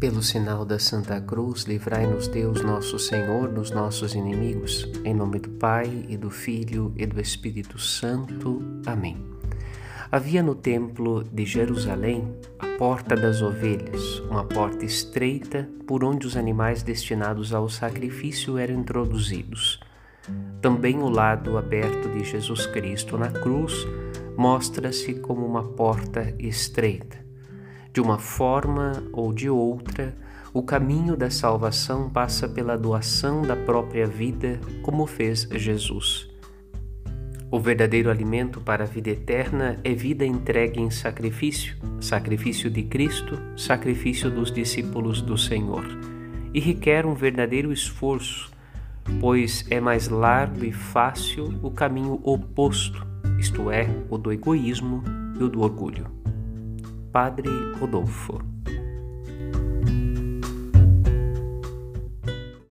Pelo sinal da Santa Cruz, livrai-nos Deus nosso Senhor dos nossos inimigos. Em nome do Pai, e do Filho, e do Espírito Santo. Amém. Havia no templo de Jerusalém a porta das ovelhas, uma porta estreita por onde os animais destinados ao sacrifício eram introduzidos. Também o lado aberto de Jesus Cristo na cruz mostra-se como uma porta estreita de uma forma ou de outra, o caminho da salvação passa pela doação da própria vida, como fez Jesus. O verdadeiro alimento para a vida eterna é vida entregue em sacrifício, sacrifício de Cristo, sacrifício dos discípulos do Senhor, e requer um verdadeiro esforço, pois é mais largo e fácil o caminho oposto, isto é, o do egoísmo e o do orgulho. Padre Rodolfo.